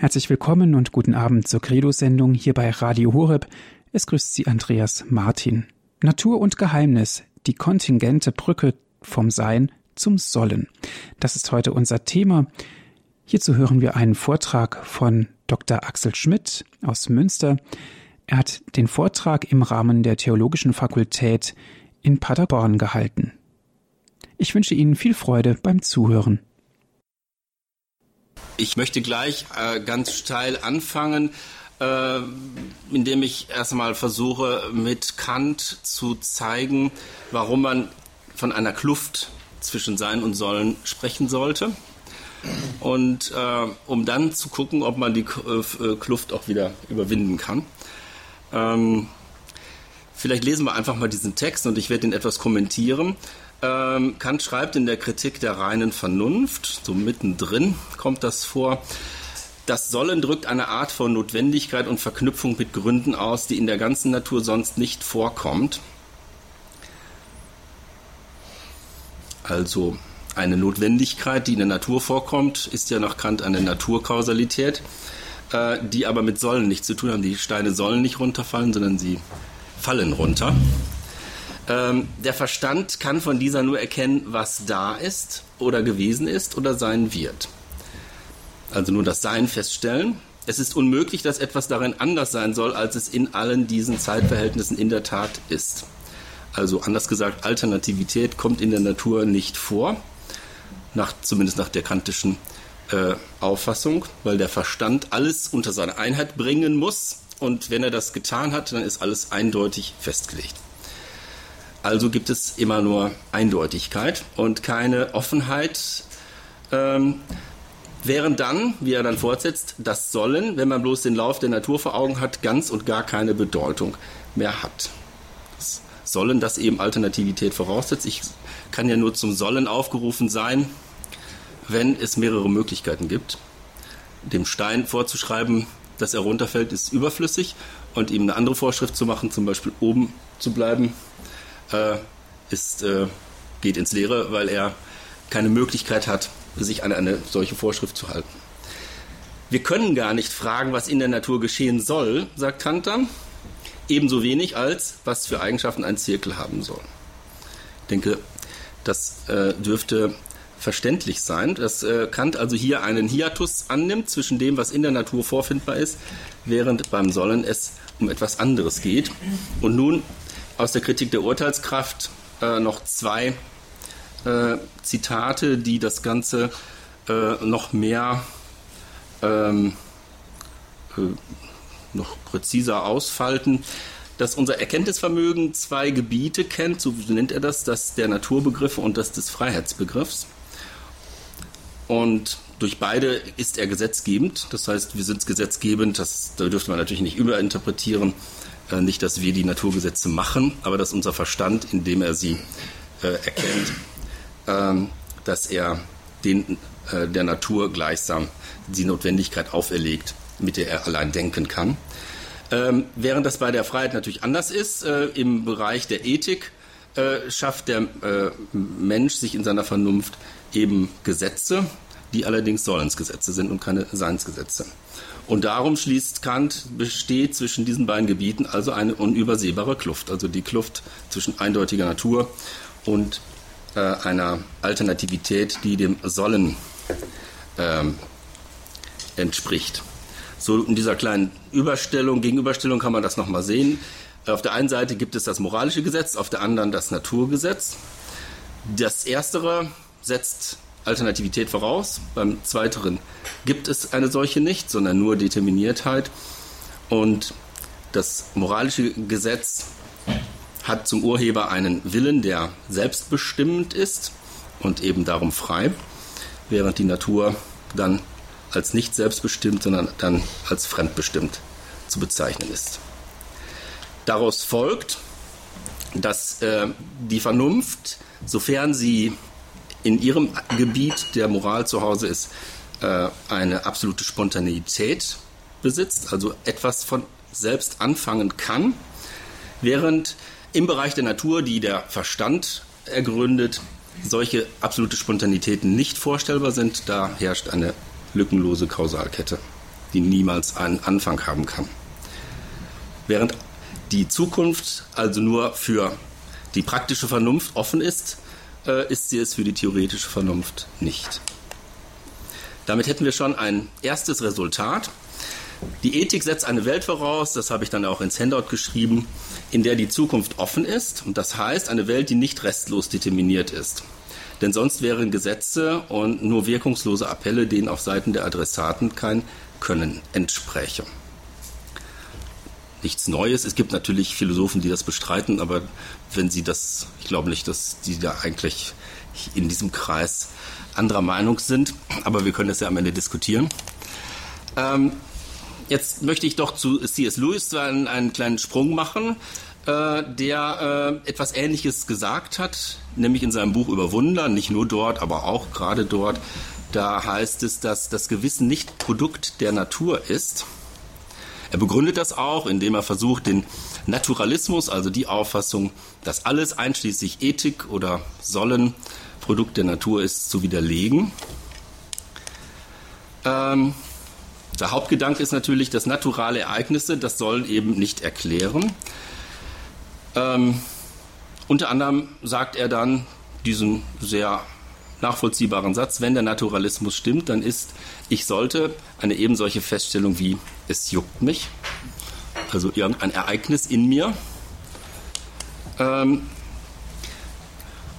Herzlich willkommen und guten Abend zur Credo-Sendung hier bei Radio Horeb. Es grüßt Sie Andreas Martin. Natur und Geheimnis, die kontingente Brücke vom Sein zum Sollen. Das ist heute unser Thema. Hierzu hören wir einen Vortrag von Dr. Axel Schmidt aus Münster. Er hat den Vortrag im Rahmen der Theologischen Fakultät in Paderborn gehalten. Ich wünsche Ihnen viel Freude beim Zuhören. Ich möchte gleich äh, ganz steil anfangen, äh, indem ich erstmal versuche, mit Kant zu zeigen, warum man von einer Kluft zwischen Sein und Sollen sprechen sollte. Und äh, um dann zu gucken, ob man die äh, Kluft auch wieder überwinden kann. Ähm, vielleicht lesen wir einfach mal diesen Text und ich werde ihn etwas kommentieren. Ähm, Kant schreibt in der Kritik der reinen Vernunft, so mittendrin kommt das vor, das Sollen drückt eine Art von Notwendigkeit und Verknüpfung mit Gründen aus, die in der ganzen Natur sonst nicht vorkommt. Also eine Notwendigkeit, die in der Natur vorkommt, ist ja nach Kant eine Naturkausalität, äh, die aber mit Sollen nichts zu tun haben. Die Steine sollen nicht runterfallen, sondern sie fallen runter. Ähm, der Verstand kann von dieser nur erkennen, was da ist oder gewesen ist oder sein wird. Also nur das Sein feststellen. Es ist unmöglich, dass etwas darin anders sein soll, als es in allen diesen Zeitverhältnissen in der Tat ist. Also anders gesagt, Alternativität kommt in der Natur nicht vor, nach, zumindest nach der kantischen äh, Auffassung, weil der Verstand alles unter seine Einheit bringen muss. Und wenn er das getan hat, dann ist alles eindeutig festgelegt. Also gibt es immer nur Eindeutigkeit und keine Offenheit. Ähm, während dann, wie er dann fortsetzt, das Sollen, wenn man bloß den Lauf der Natur vor Augen hat, ganz und gar keine Bedeutung mehr hat. Das Sollen, das eben Alternativität voraussetzt. Ich kann ja nur zum Sollen aufgerufen sein, wenn es mehrere Möglichkeiten gibt. Dem Stein vorzuschreiben, dass er runterfällt, ist überflüssig und ihm eine andere Vorschrift zu machen, zum Beispiel oben zu bleiben, äh, ist, äh, geht ins Leere, weil er keine Möglichkeit hat, sich an eine solche Vorschrift zu halten. Wir können gar nicht fragen, was in der Natur geschehen soll, sagt Hunter, ebenso wenig als, was für Eigenschaften ein Zirkel haben soll. Ich denke, das äh, dürfte verständlich sein, dass äh, Kant also hier einen Hiatus annimmt zwischen dem, was in der Natur vorfindbar ist, während beim Sollen es um etwas anderes geht. Und nun aus der Kritik der Urteilskraft äh, noch zwei äh, Zitate, die das Ganze äh, noch mehr, ähm, äh, noch präziser ausfalten. Dass unser Erkenntnisvermögen zwei Gebiete kennt, so nennt er das, das der Naturbegriffe und das des Freiheitsbegriffs. Und durch beide ist er gesetzgebend. Das heißt, wir sind gesetzgebend. Das da dürfte man natürlich nicht überinterpretieren. Äh, nicht, dass wir die Naturgesetze machen, aber dass unser Verstand, indem er sie äh, erkennt, ähm, dass er den, äh, der Natur gleichsam die Notwendigkeit auferlegt, mit der er allein denken kann. Ähm, während das bei der Freiheit natürlich anders ist, äh, im Bereich der Ethik äh, schafft der äh, Mensch sich in seiner Vernunft eben Gesetze, die allerdings Sollensgesetze sind und keine Seinsgesetze. Und darum schließt Kant, besteht zwischen diesen beiden Gebieten also eine unübersehbare Kluft, also die Kluft zwischen eindeutiger Natur und äh, einer Alternativität, die dem Sollen ähm, entspricht. So in dieser kleinen Überstellung, Gegenüberstellung kann man das nochmal sehen. Auf der einen Seite gibt es das moralische Gesetz, auf der anderen das Naturgesetz. Das erstere setzt Alternativität voraus. Beim zweiteren gibt es eine solche nicht, sondern nur Determiniertheit. Und das moralische Gesetz hat zum Urheber einen Willen, der selbstbestimmend ist und eben darum frei, während die Natur dann als nicht selbstbestimmt, sondern dann als fremdbestimmt zu bezeichnen ist. Daraus folgt, dass äh, die Vernunft, sofern sie in ihrem Gebiet der Moral zu Hause ist, äh, eine absolute Spontaneität besitzt, also etwas von selbst anfangen kann, während im Bereich der Natur, die der Verstand ergründet, solche absolute Spontanitäten nicht vorstellbar sind. Da herrscht eine lückenlose Kausalkette. die niemals einen Anfang haben kann. Während die Zukunft also nur für die praktische Vernunft offen ist, äh, ist sie es für die theoretische Vernunft nicht. Damit hätten wir schon ein erstes Resultat. Die Ethik setzt eine Welt voraus, das habe ich dann auch ins Handout geschrieben, in der die Zukunft offen ist. Und das heißt eine Welt, die nicht restlos determiniert ist. Denn sonst wären Gesetze und nur wirkungslose Appelle, denen auf Seiten der Adressaten kein Können entspräche. Nichts Neues. Es gibt natürlich Philosophen, die das bestreiten, aber wenn sie das, ich glaube nicht, dass die da eigentlich in diesem Kreis anderer Meinung sind. Aber wir können das ja am Ende diskutieren. Ähm, jetzt möchte ich doch zu C.S. Lewis einen, einen kleinen Sprung machen äh, der äh, etwas Ähnliches gesagt hat, nämlich in seinem Buch über Wunder, nicht nur dort, aber auch gerade dort. Da heißt es, dass das Gewissen nicht Produkt der Natur ist. Er begründet das auch, indem er versucht, den Naturalismus, also die Auffassung, dass alles einschließlich Ethik oder Sollen Produkt der Natur ist, zu widerlegen. Ähm, der Hauptgedanke ist natürlich, dass naturale Ereignisse das Sollen eben nicht erklären. Ähm, unter anderem sagt er dann diesen sehr nachvollziehbaren Satz, wenn der Naturalismus stimmt, dann ist, ich sollte eine eben solche Feststellung wie, es juckt mich, also irgendein Ereignis in mir. Ähm,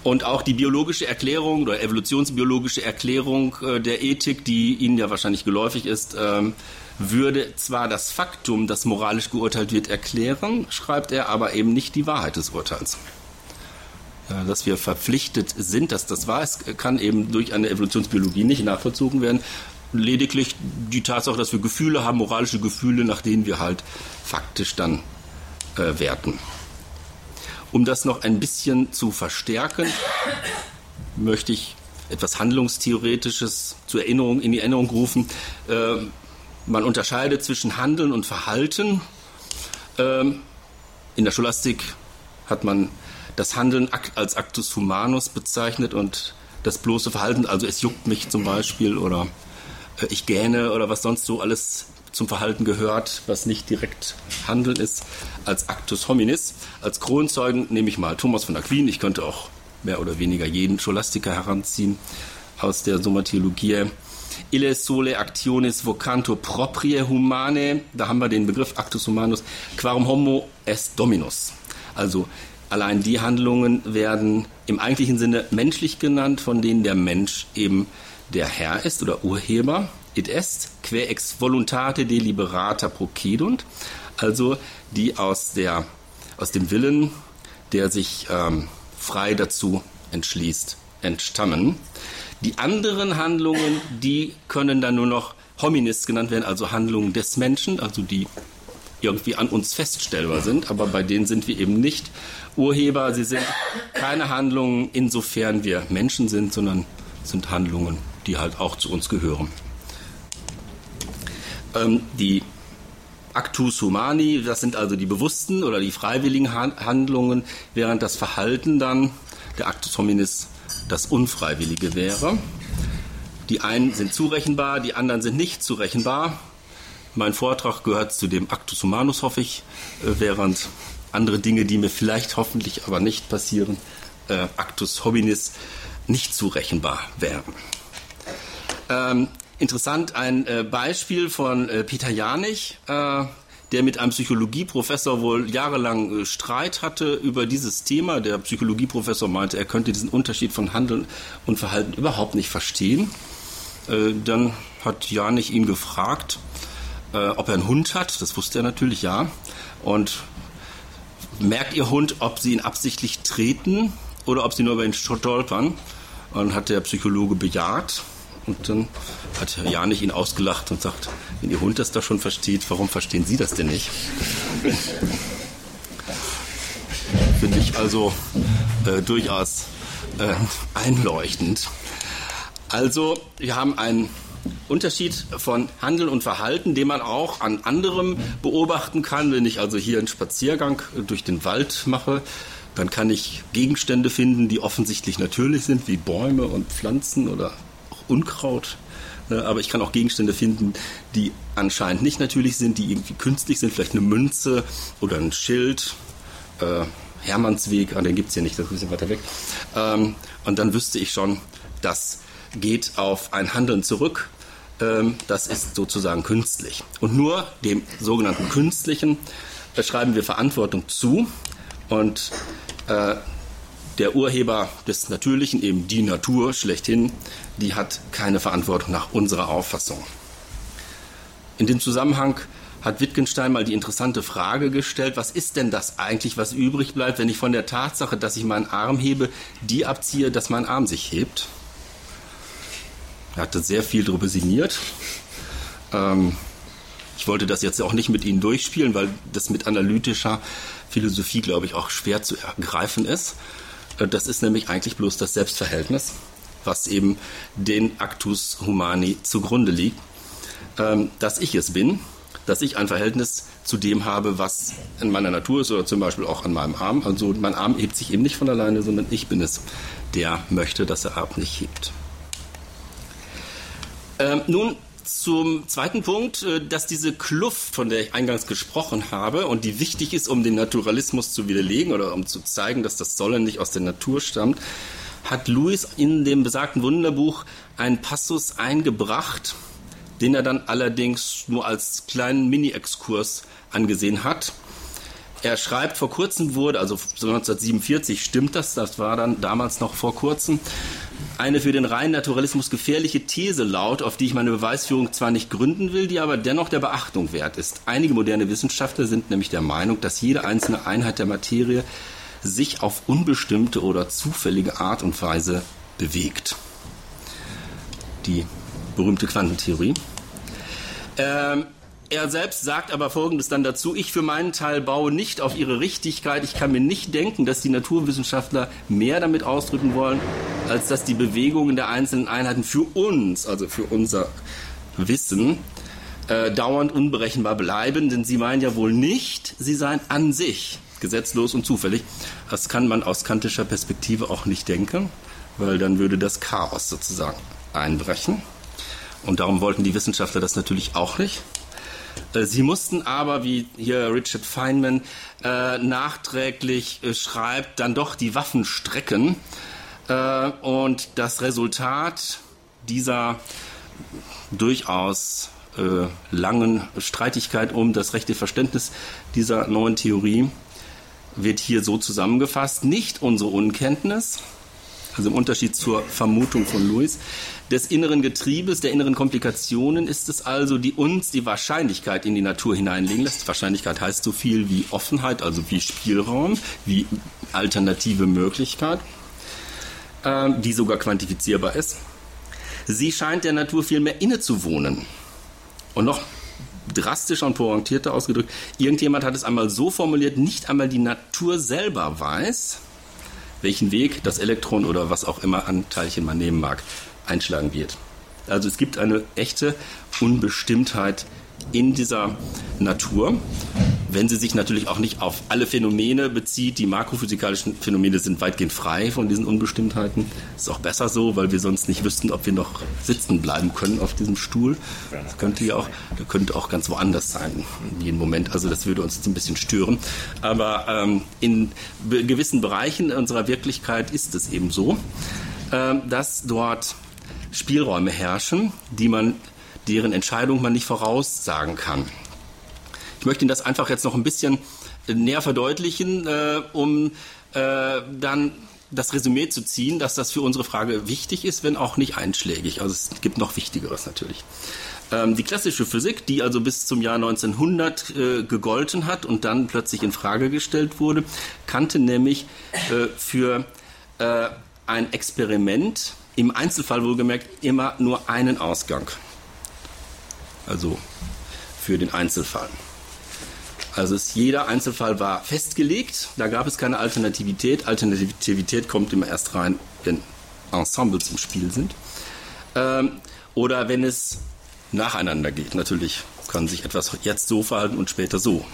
und auch die biologische Erklärung oder evolutionsbiologische Erklärung äh, der Ethik, die Ihnen ja wahrscheinlich geläufig ist, ähm, würde zwar das Faktum, das moralisch geurteilt wird, erklären, schreibt er, aber eben nicht die Wahrheit des Urteils. Ja, dass wir verpflichtet sind, dass das wahr ist, kann eben durch eine Evolutionsbiologie nicht nachvollzogen werden. Lediglich die Tatsache, dass wir Gefühle haben, moralische Gefühle, nach denen wir halt faktisch dann äh, werten. Um das noch ein bisschen zu verstärken, möchte ich etwas Handlungstheoretisches zur Erinnerung, in die Erinnerung rufen. Äh, man unterscheidet zwischen Handeln und Verhalten. Ähm, in der Scholastik hat man das Handeln als Actus Humanus bezeichnet und das bloße Verhalten, also es juckt mich zum Beispiel oder äh, ich gähne oder was sonst so alles zum Verhalten gehört, was nicht direkt Handeln ist, als Actus hominis. Als Kronzeugen nehme ich mal Thomas von Aquin. Ich könnte auch mehr oder weniger jeden Scholastiker heranziehen aus der Summa ille sole actionis vocanto proprie humane, da haben wir den Begriff actus humanus, quarum homo est dominus. Also allein die Handlungen werden im eigentlichen Sinne menschlich genannt, von denen der Mensch eben der Herr ist oder Urheber. It est que ex voluntate deliberata procedunt, also die aus, der, aus dem Willen, der sich ähm, frei dazu entschließt, entstammen. Die anderen Handlungen, die können dann nur noch Hominis genannt werden, also Handlungen des Menschen, also die irgendwie an uns feststellbar sind, aber bei denen sind wir eben nicht Urheber. Sie sind keine Handlungen, insofern wir Menschen sind, sondern sind Handlungen, die halt auch zu uns gehören. Ähm, die Actus Humani, das sind also die bewussten oder die freiwilligen Handlungen, während das Verhalten dann, der Actus Hominis, das Unfreiwillige wäre. Die einen sind zurechenbar, die anderen sind nicht zurechenbar. Mein Vortrag gehört zu dem Actus Humanus, hoffe ich, äh, während andere Dinge, die mir vielleicht hoffentlich aber nicht passieren, äh, Actus Hominis nicht zurechenbar wären. Ähm, interessant ein äh, Beispiel von äh, Peter Janich, äh, der mit einem Psychologieprofessor wohl jahrelang äh, Streit hatte über dieses Thema. Der Psychologieprofessor meinte, er könnte diesen Unterschied von Handeln und Verhalten überhaupt nicht verstehen. Dann hat Janich ihn gefragt, äh, ob er einen Hund hat. Das wusste er natürlich, ja. Und merkt Ihr Hund, ob Sie ihn absichtlich treten oder ob Sie nur über ihn stolpern? Und hat der Psychologe bejaht. Und dann hat Herr Janich ihn ausgelacht und sagt, wenn Ihr Hund das da schon versteht, warum verstehen Sie das denn nicht? Finde ich also äh, durchaus äh, einleuchtend. Also, wir haben einen Unterschied von Handeln und Verhalten, den man auch an anderem beobachten kann. Wenn ich also hier einen Spaziergang durch den Wald mache, dann kann ich Gegenstände finden, die offensichtlich natürlich sind, wie Bäume und Pflanzen oder Unkraut Ne, aber ich kann auch Gegenstände finden, die anscheinend nicht natürlich sind, die irgendwie künstlich sind, vielleicht eine Münze oder ein Schild. Äh, Hermannsweg, ah, den gibt es hier nicht, das ist ein bisschen weiter weg. Ähm, und dann wüsste ich schon, das geht auf ein Handeln zurück. Ähm, das ist sozusagen künstlich. Und nur dem sogenannten Künstlichen äh, schreiben wir Verantwortung zu. Und äh, der Urheber des Natürlichen, eben die Natur schlechthin, die hat keine Verantwortung nach unserer Auffassung. In dem Zusammenhang hat Wittgenstein mal die interessante Frage gestellt, was ist denn das eigentlich, was übrig bleibt, wenn ich von der Tatsache, dass ich meinen Arm hebe, die abziehe, dass mein Arm sich hebt? Er hatte sehr viel darüber sinniert. Ähm, ich wollte das jetzt auch nicht mit Ihnen durchspielen, weil das mit analytischer Philosophie, glaube ich, auch schwer zu ergreifen ist. Äh, das ist nämlich eigentlich bloß das Selbstverhältnis, was eben den Actus Humani zugrunde liegt. Ähm, dass ich es bin, dass ich ein Verhältnis zu dem habe, was in meiner Natur ist oder zum Beispiel auch an meinem Arm. Also mein Arm hebt sich eben nicht von alleine, sondern ich bin es, der möchte, dass er Arm nicht hebt. Ähm, nun zum zweiten Punkt, äh, dass diese Kluft, von der ich eingangs gesprochen habe und die wichtig ist, um den Naturalismus zu widerlegen oder um zu zeigen, dass das Sollen nicht aus der Natur stammt, hat Louis in dem besagten Wunderbuch einen Passus eingebracht, den er dann allerdings nur als kleinen Mini-Exkurs angesehen hat. Er schreibt, vor kurzem wurde, also 1947 stimmt das, das war dann damals noch vor kurzem, eine für den reinen Naturalismus gefährliche These laut, auf die ich meine Beweisführung zwar nicht gründen will, die aber dennoch der Beachtung wert ist. Einige moderne Wissenschaftler sind nämlich der Meinung, dass jede einzelne Einheit der Materie sich auf unbestimmte oder zufällige Art und Weise bewegt. Die berühmte Quantentheorie. Ähm, er selbst sagt aber Folgendes dann dazu. Ich für meinen Teil baue nicht auf ihre Richtigkeit. Ich kann mir nicht denken, dass die Naturwissenschaftler mehr damit ausdrücken wollen, als dass die Bewegungen der einzelnen Einheiten für uns, also für unser Wissen, äh, dauernd unberechenbar bleiben. Denn sie meinen ja wohl nicht, sie seien an sich gesetzlos und zufällig. Das kann man aus kantischer Perspektive auch nicht denken, weil dann würde das Chaos sozusagen einbrechen. Und darum wollten die Wissenschaftler das natürlich auch nicht. Äh, sie mussten aber, wie hier Richard Feynman äh, nachträglich äh, schreibt, dann doch die Waffen strecken. Äh, und das Resultat dieser durchaus äh, langen Streitigkeit um das rechte Verständnis dieser neuen Theorie wird hier so zusammengefasst. Nicht unsere Unkenntnis, also im Unterschied zur Vermutung von Lewis, des inneren Getriebes, der inneren Komplikationen ist es also, die uns die Wahrscheinlichkeit in die Natur hineinlegen lässt. Wahrscheinlichkeit heißt so viel wie Offenheit, also wie Spielraum, wie alternative Möglichkeit, äh, die sogar quantifizierbar ist. Sie scheint der Natur vielmehr innezuwohnen. Und noch drastischer und pointierter ausgedrückt, irgendjemand hat es einmal so formuliert, nicht einmal die Natur selber weiß, welchen Weg das Elektron oder was auch immer an Teilchen man nehmen mag einschlagen wird. Also es gibt eine echte Unbestimmtheit in dieser Natur, wenn sie sich natürlich auch nicht auf alle Phänomene bezieht. Die makrophysikalischen Phänomene sind weitgehend frei von diesen Unbestimmtheiten. Ist auch besser so, weil wir sonst nicht wüssten, ob wir noch sitzen bleiben können auf diesem Stuhl. Das könnte ja auch, das könnte auch ganz woanders sein in jedem Moment. Also das würde uns jetzt ein bisschen stören. Aber ähm, in gewissen Bereichen unserer Wirklichkeit ist es eben so, äh, dass dort Spielräume herrschen, die man, deren Entscheidung man nicht voraussagen kann. Ich möchte Ihnen das einfach jetzt noch ein bisschen äh, näher verdeutlichen, äh, um äh, dann das Resümee zu ziehen, dass das für unsere Frage wichtig ist, wenn auch nicht einschlägig. Also es gibt noch Wichtigeres natürlich. Ähm, die klassische Physik, die also bis zum Jahr 1900 äh, gegolten hat und dann plötzlich in Frage gestellt wurde, kannte nämlich äh, für äh, ein Experiment im Einzelfall wohlgemerkt immer nur einen Ausgang. Also für den Einzelfall. Also es, jeder Einzelfall war festgelegt, da gab es keine Alternativität. Alternativität kommt immer erst rein, wenn Ensembles im Spiel sind. Ähm, oder wenn es nacheinander geht. Natürlich kann sich etwas jetzt so verhalten und später so.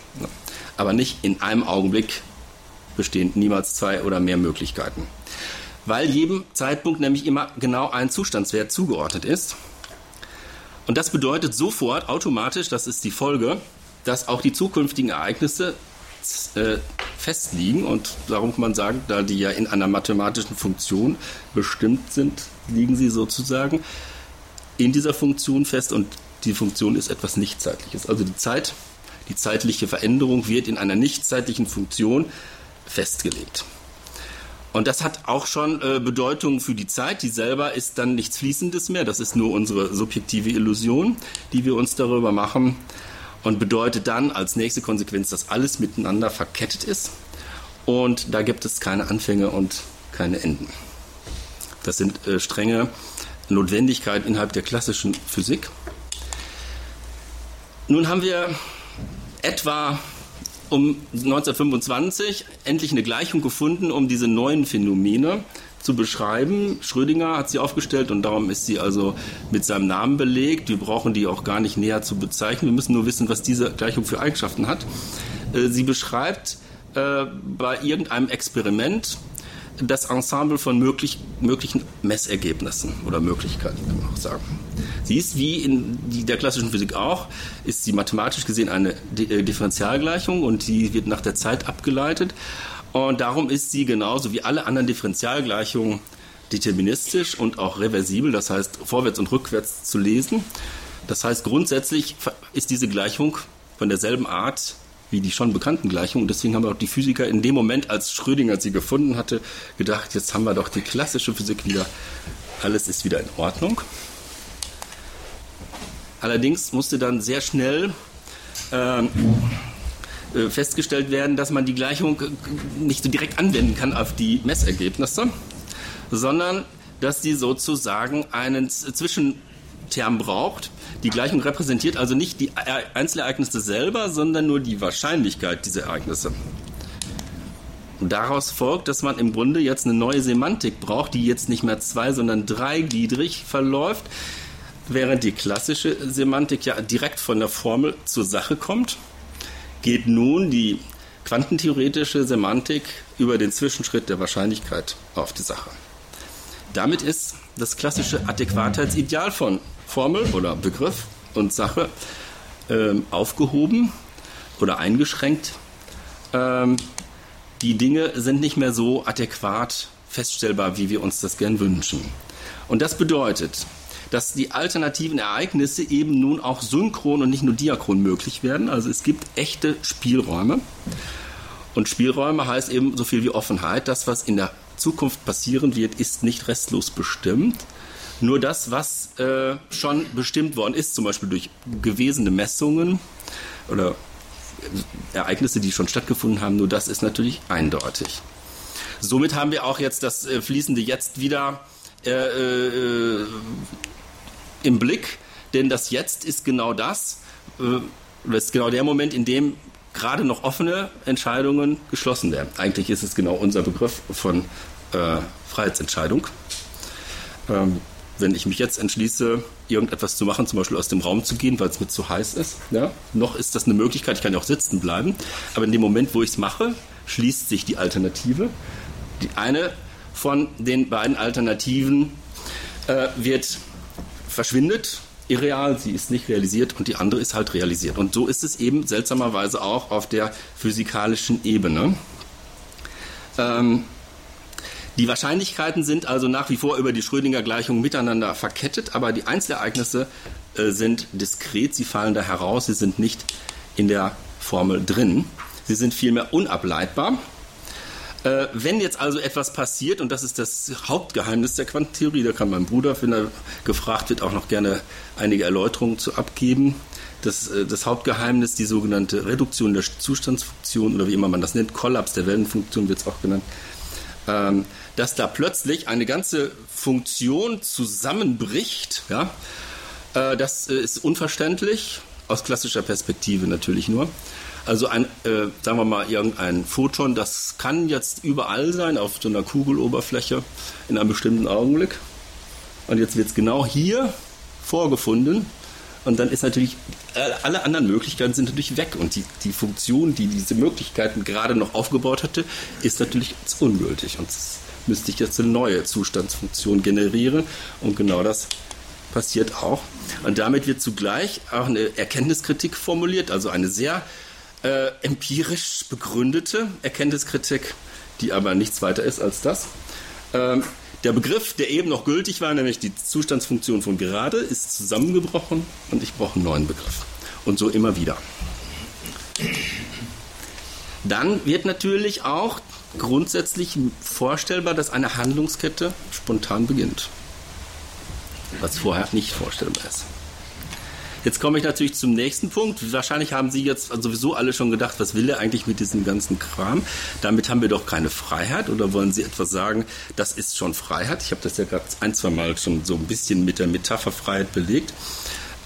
Aber nicht in einem Augenblick bestehen niemals zwei oder mehr Möglichkeiten weil jedem Zeitpunkt nämlich immer genau ein Zustandswert zugeordnet ist. Und das bedeutet sofort automatisch, das ist die Folge, dass auch die zukünftigen Ereignisse äh, festliegen und darum kann man sagen, da die ja in einer mathematischen Funktion bestimmt sind, liegen sie sozusagen in dieser Funktion fest und die Funktion ist etwas Nichtzeitliches. Also die Zeit, die zeitliche Veränderung wird in einer nichtzeitlichen Funktion festgelegt. Und das hat auch schon äh, Bedeutung für die Zeit. Die selber ist dann nichts Fließendes mehr. Das ist nur unsere subjektive Illusion, die wir uns darüber machen. Und bedeutet dann als nächste Konsequenz, dass alles miteinander verkettet ist. Und da gibt es keine Anfänge und keine Enden. Das sind äh, strenge Notwendigkeiten innerhalb der klassischen Physik. Nun haben wir etwa um 1925 endlich eine Gleichung gefunden, um diese neuen Phänomene zu beschreiben. Schrödinger hat sie aufgestellt und darum ist sie also mit seinem Namen belegt. Wir brauchen die auch gar nicht näher zu bezeichnen. Wir müssen nur wissen, was diese Gleichung für Eigenschaften hat. Äh, sie beschreibt äh, bei irgendeinem Experiment das Ensemble von möglich, möglichen Messergebnissen oder Möglichkeiten, kann man auch sagen. Sie ist wie in der klassischen Physik auch, ist sie mathematisch gesehen eine äh, Differentialgleichung und die wird nach der Zeit abgeleitet. Und darum ist sie genauso wie alle anderen Differentialgleichungen deterministisch und auch reversibel, das heißt vorwärts und rückwärts zu lesen. Das heißt, grundsätzlich ist diese Gleichung von derselben Art wie die schon bekannten Gleichungen. Deswegen haben auch die Physiker in dem Moment, als Schrödinger sie gefunden hatte, gedacht, jetzt haben wir doch die klassische Physik wieder. Alles ist wieder in Ordnung. Allerdings musste dann sehr schnell äh, festgestellt werden, dass man die Gleichung nicht so direkt anwenden kann auf die Messergebnisse, sondern dass die sozusagen einen Zwischenterm braucht, die Gleichung repräsentiert also nicht die Einzelereignisse selber, sondern nur die Wahrscheinlichkeit dieser Ereignisse. Und daraus folgt, dass man im Grunde jetzt eine neue Semantik braucht, die jetzt nicht mehr zwei, sondern dreigliedrig verläuft, während die klassische Semantik ja direkt von der Formel zur Sache kommt, geht nun die quantentheoretische Semantik über den Zwischenschritt der Wahrscheinlichkeit auf die Sache. Damit ist das klassische Adäquatheitsideal von Formel oder Begriff und Sache ähm, aufgehoben oder eingeschränkt. Ähm, die Dinge sind nicht mehr so adäquat feststellbar, wie wir uns das gern wünschen. Und das bedeutet, dass die alternativen Ereignisse eben nun auch synchron und nicht nur diachron möglich werden. Also es gibt echte Spielräume. Und Spielräume heißt eben so viel wie Offenheit. Das, was in der Zukunft passieren wird, ist nicht restlos bestimmt, nur das, was äh, schon bestimmt worden ist, zum Beispiel durch gewesene Messungen oder Ereignisse, die schon stattgefunden haben, nur das ist natürlich eindeutig. Somit haben wir auch jetzt das äh, fließende Jetzt wieder äh, äh, im Blick, denn das Jetzt ist genau das, äh, ist genau der Moment, in dem gerade noch offene Entscheidungen geschlossen werden. Eigentlich ist es genau unser Begriff von äh, Freiheitsentscheidung. Ähm, wenn ich mich jetzt entschließe, irgendetwas zu machen, zum Beispiel aus dem Raum zu gehen, weil es mir zu heiß ist, ja, noch ist das eine Möglichkeit, ich kann ja auch sitzen bleiben, aber in dem Moment, wo ich es mache, schließt sich die Alternative. Die eine von den beiden Alternativen äh, wird verschwindet, irreal, sie ist nicht realisiert und die andere ist halt realisiert. Und so ist es eben seltsamerweise auch auf der physikalischen Ebene. Ähm, die Wahrscheinlichkeiten sind also nach wie vor über die Schrödinger-Gleichung miteinander verkettet, aber die Einzelereignisse äh, sind diskret, sie fallen da heraus, sie sind nicht in der Formel drin. Sie sind vielmehr unableitbar. Äh, wenn jetzt also etwas passiert, und das ist das Hauptgeheimnis der Quantentheorie, da kann mein Bruder, wenn er gefragt wird, auch noch gerne einige Erläuterungen zu abgeben. Das, äh, das Hauptgeheimnis, die sogenannte Reduktion der Zustandsfunktion oder wie immer man das nennt, Kollaps der Wellenfunktion wird es auch genannt, ähm, dass da plötzlich eine ganze Funktion zusammenbricht. Ja? Äh, das äh, ist unverständlich, aus klassischer Perspektive natürlich nur. Also ein, äh, sagen wir mal, irgendein Photon, das kann jetzt überall sein, auf so einer Kugeloberfläche in einem bestimmten Augenblick. Und jetzt wird es genau hier vorgefunden. Und dann ist natürlich, alle anderen Möglichkeiten sind natürlich weg. Und die, die Funktion, die diese Möglichkeiten gerade noch aufgebaut hatte, ist natürlich ungültig. Und müsste ich jetzt eine neue Zustandsfunktion generieren. Und genau das passiert auch. Und damit wird zugleich auch eine Erkenntniskritik formuliert, also eine sehr äh, empirisch begründete Erkenntniskritik, die aber nichts weiter ist als das. Ähm, der Begriff, der eben noch gültig war, nämlich die Zustandsfunktion von gerade, ist zusammengebrochen und ich brauche einen neuen Begriff. Und so immer wieder. Dann wird natürlich auch grundsätzlich vorstellbar, dass eine Handlungskette spontan beginnt. Was vorher nicht vorstellbar ist. Jetzt komme ich natürlich zum nächsten Punkt. Wahrscheinlich haben Sie jetzt sowieso alle schon gedacht, was will er eigentlich mit diesem ganzen Kram? Damit haben wir doch keine Freiheit. Oder wollen Sie etwas sagen, das ist schon Freiheit? Ich habe das ja gerade ein, zwei Mal schon so ein bisschen mit der Metapher Freiheit belegt.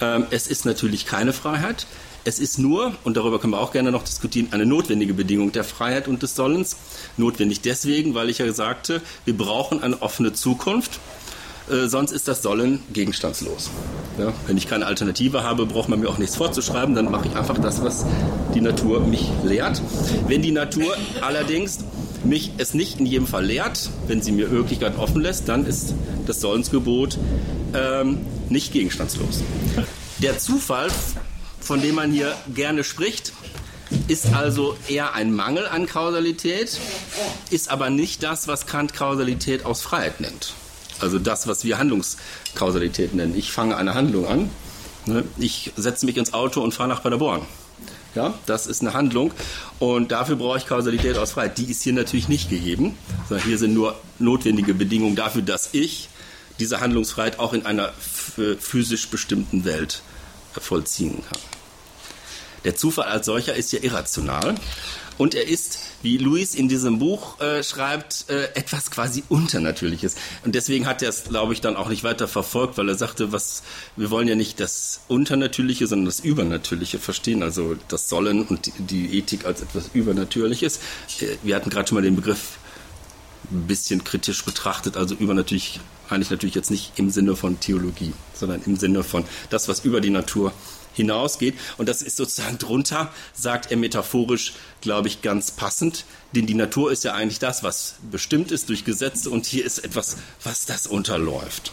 Ähm, es ist natürlich keine Freiheit. Es ist nur, und darüber können wir auch gerne noch diskutieren, eine notwendige Bedingung der Freiheit und des Sollens. Notwendig deswegen, weil ich ja sagte, wir brauchen eine offene Zukunft. Äh, sonst ist das Sollen gegenstandslos. Ja, wenn ich keine Alternative habe, braucht man mir auch nichts vorzuschreiben, dann mache ich einfach das, was die Natur mich lehrt. Wenn die Natur allerdings mich es nicht in jedem Fall lehrt, wenn sie mir Möglichkeit offen lässt, dann ist das Sollensgebot ähm, nicht gegenstandslos. Der Zufall von dem man hier gerne spricht, ist also eher ein Mangel an Kausalität, ist aber nicht das, was Kant Kausalität aus Freiheit nennt. Also das, was wir Handlungskausalität nennen. Ich fange eine Handlung an, ne? ich setze mich ins Auto und fahre nach Paderborn. Ja, das ist eine Handlung und dafür brauche ich Kausalität aus Freiheit. Die ist hier natürlich nicht gegeben, sondern hier sind nur notwendige Bedingungen dafür, dass ich diese Handlungsfreiheit auch in einer physisch bestimmten Welt vollziehen kann. Der Zufall als solcher ist ja irrational und er ist, wie Luis in diesem Buch äh, schreibt, äh, etwas quasi Unternatürliches. Und deswegen hat er es, glaube ich, dann auch nicht weiter verfolgt, weil er sagte, was, wir wollen ja nicht das Unternatürliche, sondern das Übernatürliche verstehen, also das Sollen und die, die Ethik als etwas Übernatürliches. Äh, wir hatten gerade schon mal den Begriff ein bisschen kritisch betrachtet, also übernatürlich meine ich natürlich jetzt nicht im Sinne von Theologie, sondern im Sinne von das, was über die Natur hinausgeht. Und das ist sozusagen drunter, sagt er metaphorisch, glaube ich, ganz passend. Denn die Natur ist ja eigentlich das, was bestimmt ist durch Gesetze und hier ist etwas, was das unterläuft.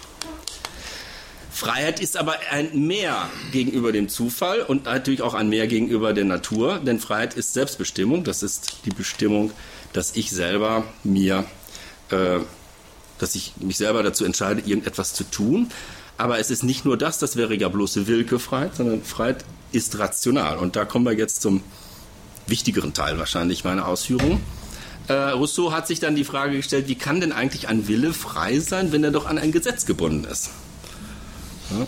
Freiheit ist aber ein Mehr gegenüber dem Zufall und natürlich auch ein Mehr gegenüber der Natur, denn Freiheit ist Selbstbestimmung. Das ist die Bestimmung, dass ich selber mir, äh, dass ich mich selber dazu entscheide, irgendetwas zu tun. Aber es ist nicht nur das, das wäre ja bloße Willkürfreiheit, sondern Freiheit ist rational. Und da kommen wir jetzt zum wichtigeren Teil wahrscheinlich meiner Ausführungen. Äh, Rousseau hat sich dann die Frage gestellt, wie kann denn eigentlich ein Wille frei sein, wenn er doch an ein Gesetz gebunden ist? Ja.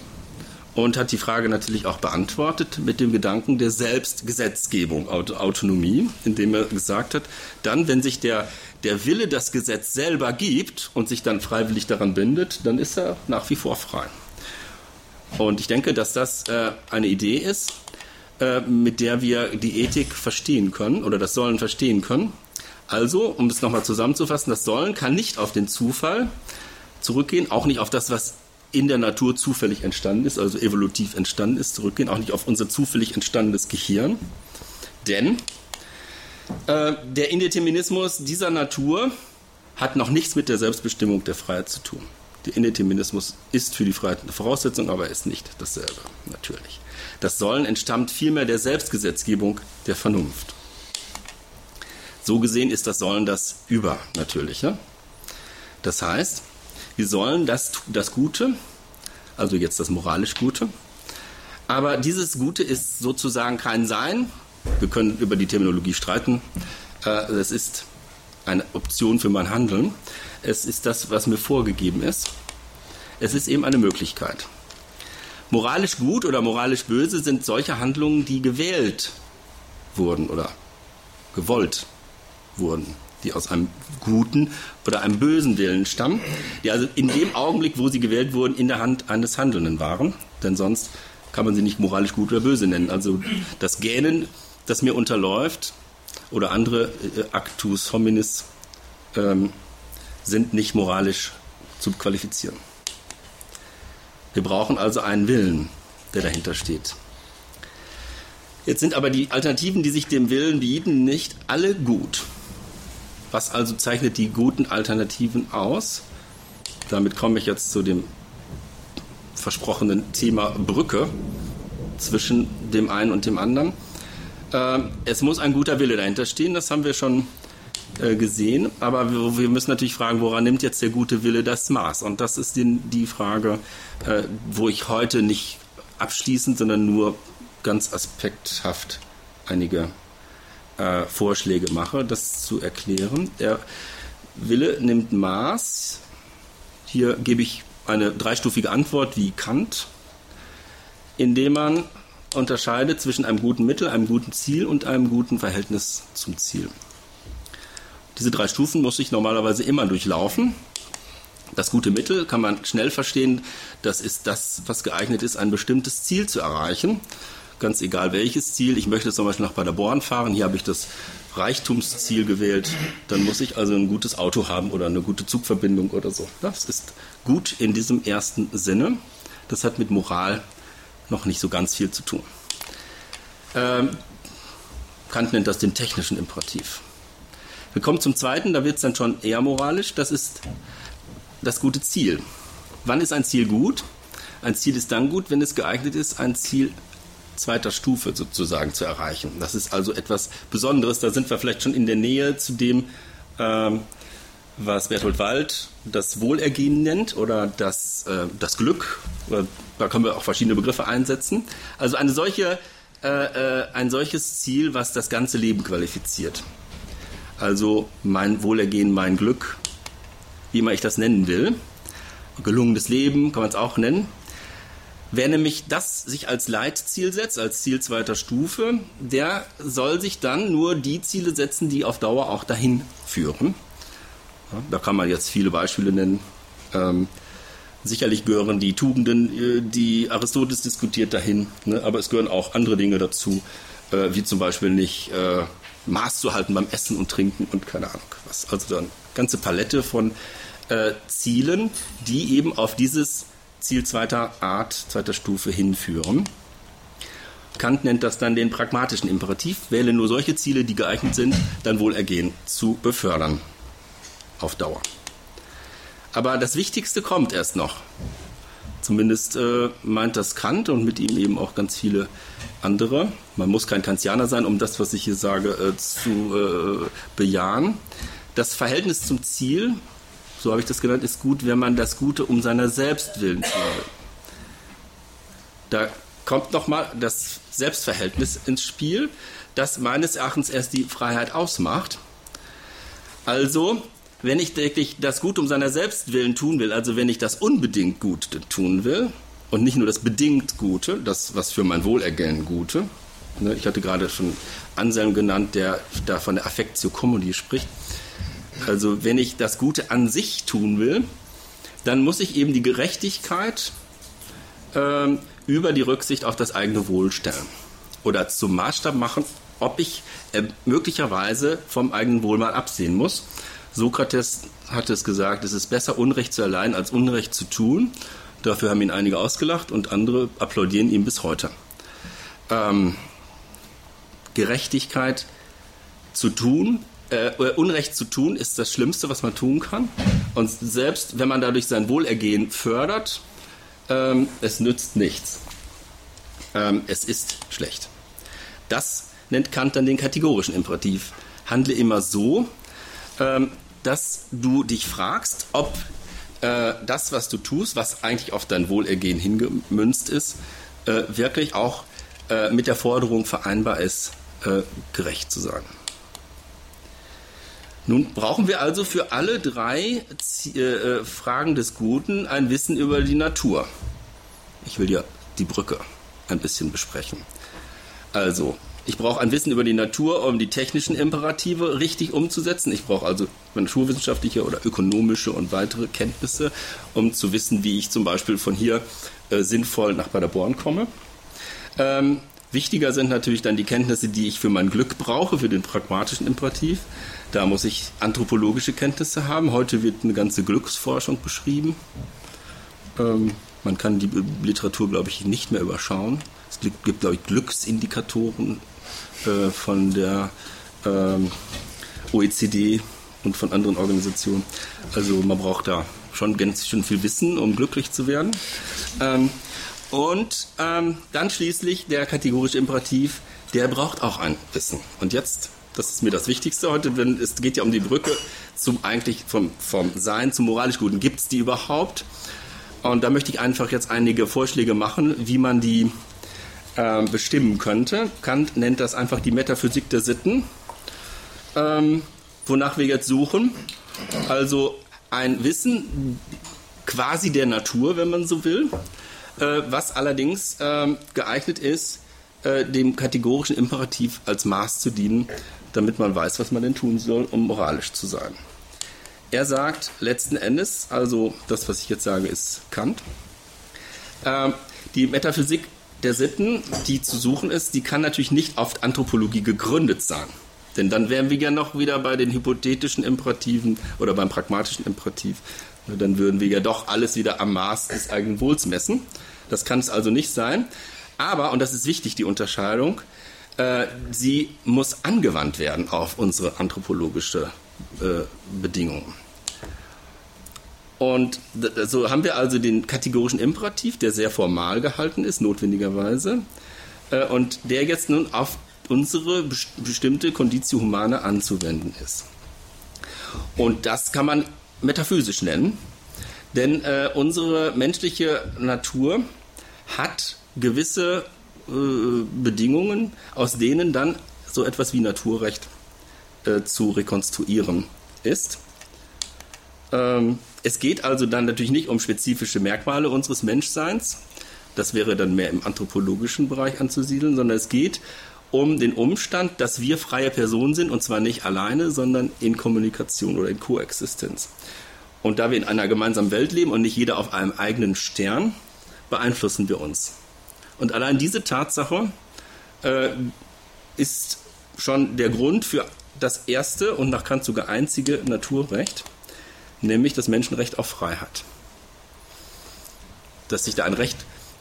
Und hat die Frage natürlich auch beantwortet mit dem Gedanken der Selbstgesetzgebung, Autonomie, indem er gesagt hat, dann, wenn sich der der Wille das Gesetz selber gibt und sich dann freiwillig daran bindet, dann ist er nach wie vor frei. Und ich denke, dass das äh, eine Idee ist, äh, mit der wir die Ethik verstehen können oder das Sollen verstehen können. Also, um es nochmal zusammenzufassen, das Sollen kann nicht auf den Zufall zurückgehen, auch nicht auf das, was in der Natur zufällig entstanden ist, also evolutiv entstanden ist, zurückgehen, auch nicht auf unser zufällig entstandenes Gehirn. Denn äh, der Indeterminismus dieser Natur hat noch nichts mit der Selbstbestimmung der Freiheit zu tun. Der Indeterminismus ist für die Freiheit eine Voraussetzung, aber er ist nicht dasselbe, natürlich. Das Sollen entstammt vielmehr der Selbstgesetzgebung der Vernunft. So gesehen ist das Sollen das Übernatürliche. Das heißt, wir sollen das, das Gute, also jetzt das moralisch Gute, aber dieses Gute ist sozusagen kein Sein, wir können über die Terminologie streiten. Äh, es ist eine Option für mein Handeln. Es ist das, was mir vorgegeben ist. Es ist eben eine Möglichkeit. Moralisch gut oder moralisch böse sind solche Handlungen, die gewählt wurden oder gewollt wurden, die aus einem guten oder einem bösen Willen stammen, die also in dem Augenblick, wo sie gewählt wurden, in der Hand eines Handelnden waren. Denn sonst kann man sie nicht moralisch gut oder böse nennen. Also das Gähnen das mir unterläuft oder andere äh, Actus hominis ähm, sind nicht moralisch zu qualifizieren. Wir brauchen also einen Willen, der dahinter steht. Jetzt sind aber die Alternativen, die sich dem Willen bieten, nicht alle gut. Was also zeichnet die guten Alternativen aus? Damit komme ich jetzt zu dem versprochenen Thema Brücke zwischen dem einen und dem anderen. Äh, es muss ein guter Wille dahinter stehen, das haben wir schon äh, gesehen, aber wir, müssen natürlich fragen, woran nimmt jetzt der gute Wille das Maß? Und das ist die, die Frage, äh, wo ich heute nicht abschließend, sondern nur ganz aspekthaft einige äh, Vorschläge mache, das zu erklären. Der Wille nimmt Maß. Hier gebe ich eine dreistufige Antwort wie Kant, indem man unterscheidet zwischen einem guten Mittel, einem guten Ziel und einem guten Verhältnis zum Ziel. Diese drei Stufen muss ich normalerweise immer durchlaufen. Das gute Mittel kann man schnell verstehen. Das ist das, was geeignet ist, ein bestimmtes Ziel zu erreichen. Ganz egal welches Ziel. Ich möchte zum Beispiel nach Paderborn fahren. Hier habe ich das Reichtumsziel gewählt. Dann muss ich also ein gutes Auto haben oder eine gute Zugverbindung oder so. Das ist gut in diesem ersten Sinne. Das hat mit Moral noch nicht so ganz viel zu tun. Ähm, Kant nennt das den technischen Imperativ. Wir kommen zum zweiten, da wird es dann schon eher moralisch. Das ist das gute Ziel. Wann ist ein Ziel gut? Ein Ziel ist dann gut, wenn es geeignet ist, ein Ziel zweiter Stufe sozusagen zu erreichen. Das ist also etwas Besonderes. Da sind wir vielleicht schon in der Nähe zu dem, ähm, was Bertolt Wald das Wohlergehen nennt oder das, äh, das Glück. Da können wir auch verschiedene Begriffe einsetzen. Also eine solche, äh, äh, ein solches Ziel, was das ganze Leben qualifiziert. Also mein Wohlergehen, mein Glück, wie immer ich das nennen will. Gelungenes Leben kann man es auch nennen. Wer nämlich das sich als Leitziel setzt, als Ziel zweiter Stufe, der soll sich dann nur die Ziele setzen, die auf Dauer auch dahin führen. Da kann man jetzt viele Beispiele nennen. Ähm, sicherlich gehören die Tugenden, äh, die Aristoteles diskutiert, dahin, ne? aber es gehören auch andere Dinge dazu, äh, wie zum Beispiel nicht äh, Maß zu halten beim Essen und Trinken und keine Ahnung was. Also dann eine ganze Palette von äh, Zielen, die eben auf dieses Ziel zweiter Art, zweiter Stufe hinführen. Kant nennt das dann den pragmatischen Imperativ. Wähle nur solche Ziele, die geeignet sind, dein Wohlergehen zu befördern. Auf Dauer. Aber das Wichtigste kommt erst noch. Zumindest äh, meint das Kant und mit ihm eben auch ganz viele andere. Man muss kein Kantianer sein, um das, was ich hier sage, äh, zu äh, bejahen. Das Verhältnis zum Ziel so habe ich das genannt, ist gut, wenn man das Gute um seiner selbst willen tun will. Da kommt nochmal das Selbstverhältnis ins Spiel, das meines Erachtens erst die Freiheit ausmacht. Also, wenn ich wirklich das Gute um seiner selbst willen tun will, also wenn ich das unbedingt Gute tun will und nicht nur das bedingt Gute, das, was für mein Wohlergehen Gute, ne, ich hatte gerade schon Anselm genannt, der da von der Affectio Commodi spricht, also wenn ich das Gute an sich tun will, dann muss ich eben die Gerechtigkeit äh, über die Rücksicht auf das eigene Wohl stellen. Oder zum Maßstab machen, ob ich äh, möglicherweise vom eigenen Wohl mal absehen muss. Sokrates hat es gesagt, es ist besser Unrecht zu erleiden als Unrecht zu tun. Dafür haben ihn einige ausgelacht und andere applaudieren ihm bis heute. Ähm, Gerechtigkeit zu tun äh, Unrecht zu tun ist das Schlimmste, was man tun kann. Und selbst wenn man dadurch sein Wohlergehen fördert, ähm, es nützt nichts. Ähm, es ist schlecht. Das nennt Kant dann den kategorischen Imperativ. Handle immer so, ähm, dass du dich fragst, ob äh, das, was du tust, was eigentlich auf dein Wohlergehen hingemünzt ist, äh, wirklich auch äh, mit der Forderung vereinbar ist, äh, gerecht zu sein. Nun brauchen wir also für alle drei äh, äh, Fragen des Guten ein Wissen über die Natur. Ich will ja die Brücke ein bisschen besprechen. Also, ich brauche ein Wissen über die Natur, um die technischen Imperative richtig umzusetzen. Ich brauche also naturwissenschaftliche oder ökonomische und weitere Kenntnisse, um zu wissen, wie ich zum Beispiel von hier äh, sinnvoll nach Paderborn komme. Ähm, wichtiger sind natürlich dann die Kenntnisse, die ich für mein Glück brauche, für den pragmatischen Imperativ. Da muss ich anthropologische Kenntnisse haben. Heute wird eine ganze Glücksforschung beschrieben. Ähm, man kann die Literatur, glaube ich, nicht mehr überschauen. Es gibt, glaube ich, Glücksindikatoren äh, von der ähm, OECD und von anderen Organisationen. Also man braucht da schon ganz schön viel wissen, um glücklich zu werden. Ähm, und ähm, dann schließlich der kategorische Imperativ, der braucht auch ein Wissen. Und jetzt, das ist mir das Wichtigste heute, denn es geht ja um die Brücke zum eigentlich vom, vom Sein zum moralisch Guten. Gibt es die überhaupt? Und da möchte ich einfach jetzt einige Vorschläge machen, wie man die äh, bestimmen könnte. Kant nennt das einfach die Metaphysik der Sitten, ähm, wonach wir jetzt suchen. Also ein Wissen quasi der Natur, wenn man so will, äh, was allerdings äh, geeignet ist, äh, dem kategorischen Imperativ als Maß zu dienen, damit man weiß, was man denn tun soll, um moralisch zu sein. Er sagt letzten Endes, also das, was ich jetzt sage, ist Kant, äh, die Metaphysik der Sitten, die zu suchen ist, die kann natürlich nicht auf Anthropologie gegründet sein. Denn dann wären wir ja noch wieder bei den hypothetischen Imperativen oder beim pragmatischen Imperativ. Dann würden wir ja doch alles wieder am Maß des eigenen Wohls messen. Das kann es also nicht sein. Aber, und das ist wichtig, die Unterscheidung, äh, sie muss angewandt werden auf unsere anthropologische äh, Bedingungen. Und so haben wir also den kategorischen Imperativ, der sehr formal gehalten ist, notwendigerweise, äh, und der jetzt nun auf unsere bestimmte Conditio Humana anzuwenden ist. Und das kann man metaphysisch nennen, denn äh, unsere menschliche Natur hat gewisse äh, Bedingungen, aus denen dann so etwas wie Naturrecht zu rekonstruieren ist. Ähm, es geht also dann natürlich nicht um spezifische Merkmale unseres Menschseins, das wäre dann mehr im anthropologischen Bereich anzusiedeln, sondern es geht um den Umstand, dass wir freie Personen sind und zwar nicht alleine, sondern in Kommunikation oder in Koexistenz. Und da wir in einer gemeinsamen Welt leben und nicht jeder auf einem eigenen Stern, beeinflussen wir uns. Und allein diese Tatsache äh, ist schon der Grund für das erste und nach Kant sogar einzige Naturrecht, nämlich das Menschenrecht auf Freiheit. Dass sich da ein Recht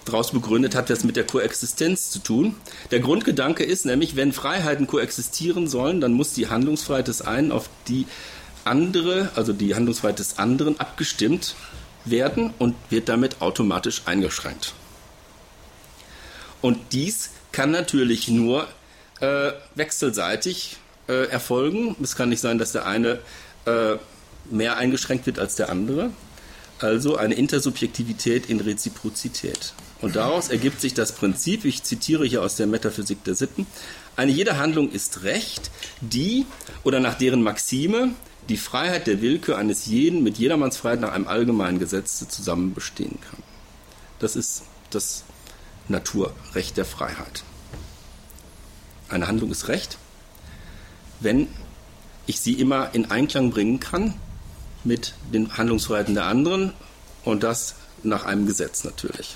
daraus begründet, hat das mit der Koexistenz zu tun. Der Grundgedanke ist nämlich, wenn Freiheiten koexistieren sollen, dann muss die Handlungsfreiheit des einen auf die andere, also die Handlungsfreiheit des anderen abgestimmt werden und wird damit automatisch eingeschränkt. Und dies kann natürlich nur äh, wechselseitig äh, erfolgen. Es kann nicht sein, dass der eine äh, mehr eingeschränkt wird als der andere. Also eine Intersubjektivität in Reziprozität. Und daraus ergibt sich das Prinzip, ich zitiere hier aus der Metaphysik der Sitten, eine jede Handlung ist Recht, die oder nach deren Maxime die Freiheit der Willkür eines jeden mit jedermanns Freiheit nach einem allgemeinen Gesetz zusammen bestehen kann. Das ist das Naturrecht der Freiheit. Eine Handlung ist Recht, wenn ich sie immer in Einklang bringen kann mit den Handlungsfreiheiten der anderen und das nach einem Gesetz natürlich.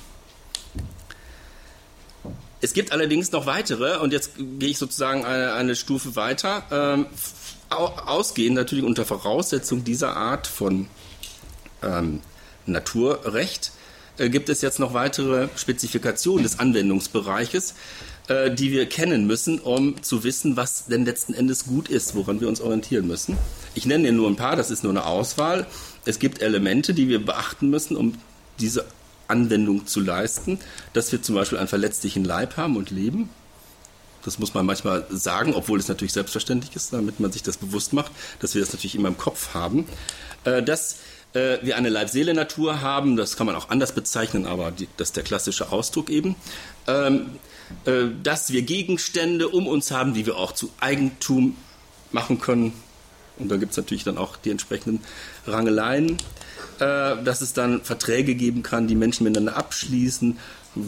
Es gibt allerdings noch weitere, und jetzt gehe ich sozusagen eine, eine Stufe weiter, ähm, ausgehend natürlich unter Voraussetzung dieser Art von ähm, Naturrecht, äh, gibt es jetzt noch weitere Spezifikationen des Anwendungsbereiches, äh, die wir kennen müssen, um zu wissen, was denn letzten Endes gut ist, woran wir uns orientieren müssen. Ich nenne dir nur ein paar, das ist nur eine Auswahl. Es gibt Elemente, die wir beachten müssen, um diese Anwendung zu leisten, dass wir zum Beispiel einen verletzlichen Leib haben und leben. Das muss man manchmal sagen, obwohl es natürlich selbstverständlich ist, damit man sich das bewusst macht, dass wir das natürlich immer im Kopf haben. Äh, dass äh, wir eine Leib-Seele-Natur haben, das kann man auch anders bezeichnen, aber das ist der klassische Ausdruck eben. Ähm, äh, dass wir Gegenstände um uns haben, die wir auch zu Eigentum machen können. Und da gibt es natürlich dann auch die entsprechenden Rangeleien äh, dass es dann Verträge geben kann, die Menschen miteinander abschließen.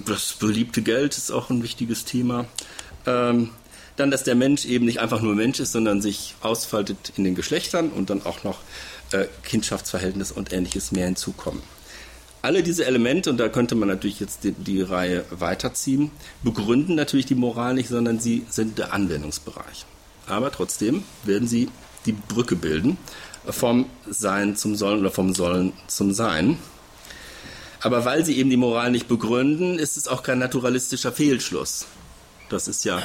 Das beliebte Geld ist auch ein wichtiges Thema. Ähm, dann, dass der Mensch eben nicht einfach nur Mensch ist, sondern sich ausfaltet in den Geschlechtern und dann auch noch äh, Kindschaftsverhältnis und ähnliches mehr hinzukommen. Alle diese Elemente, und da könnte man natürlich jetzt die, die Reihe weiterziehen, begründen natürlich die Moral nicht, sondern sie sind der Anwendungsbereich. Aber trotzdem werden sie die Brücke bilden vom Sein zum Sollen oder vom Sollen zum Sein. Aber weil sie eben die Moral nicht begründen, ist es auch kein naturalistischer Fehlschluss. Das ist ja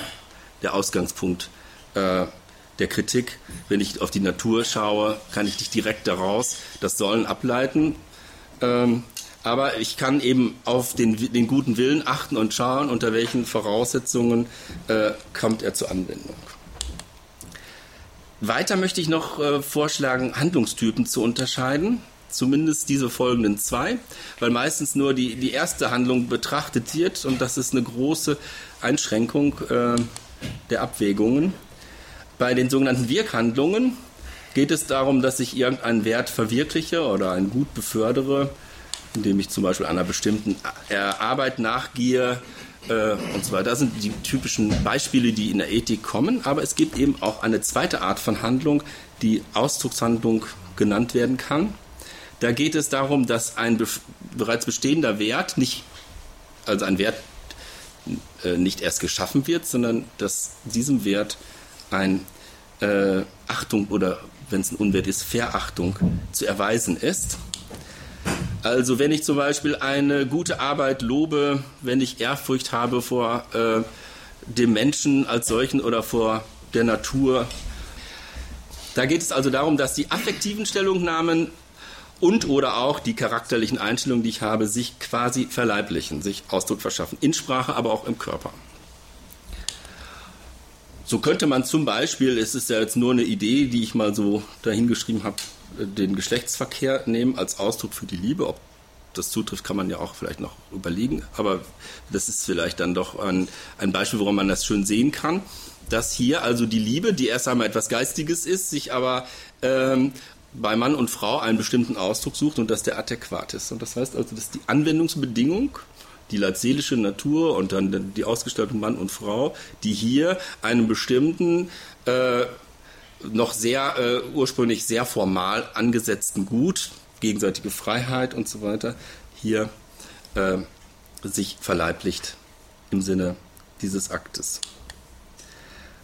der Ausgangspunkt äh, der Kritik. Wenn ich auf die Natur schaue, kann ich nicht direkt daraus das Sollen ableiten, Ähm, aber ich kann eben auf den, den, guten Willen achten und schauen, unter welchen Voraussetzungen äh, kommt er zur Anwendung. Weiter möchte ich noch äh, vorschlagen, Handlungstypen zu unterscheiden. Zumindest diese folgenden zwei, weil meistens nur die, die erste Handlung betrachtet wird und das ist eine große Einschränkung äh, der Abwägungen. Bei den sogenannten Wirkhandlungen geht es darum, dass ich irgendeinen Wert verwirkliche oder ein Gut befördere, indem ich zum Beispiel einer bestimmten äh, Arbeit nachgehe äh, und so weiter. Das sind die typischen Beispiele, die in der Ethik kommen. Aber es gibt eben auch eine zweite Art von Handlung, die Ausdruckshandlung genannt werden kann. Da geht es darum, dass ein be bereits bestehender Wert nicht, also ein Wert äh, nicht erst geschaffen wird, sondern dass diesem Wert ein äh, Achtung oder wenn es ein Unwert ist, Verachtung zu erweisen ist. Also wenn ich zum Beispiel eine gute Arbeit lobe, wenn ich Ehrfurcht habe vor äh, dem Menschen als solchen oder vor der Natur. Da geht es also darum, dass die affektiven Stellungnahmen und oder auch die charakterlichen Einstellungen, die ich habe, sich quasi verleiblichen, sich Ausdruck verschaffen. In Sprache, aber auch im Körper. So könnte man zum Beispiel, es ist ja jetzt nur eine Idee, die ich mal so dahingeschrieben habe, den Geschlechtsverkehr nehmen als Ausdruck für die Liebe. Ob das zutrifft, kann man ja auch vielleicht noch überlegen. Aber das ist vielleicht dann doch ein, ein Beispiel, woran man das schön sehen kann. Dass hier also die Liebe, die erst einmal etwas Geistiges ist, sich aber ähm, bei Mann und Frau einen bestimmten Ausdruck sucht und dass der adäquat ist. Und das heißt also, dass die Anwendungsbedingung, die leitseelische Natur und dann die Ausgestaltung Mann und Frau, die hier einen bestimmten äh, noch sehr äh, ursprünglich sehr formal angesetzten Gut, gegenseitige Freiheit und so weiter, hier äh, sich verleiblicht im Sinne dieses Aktes.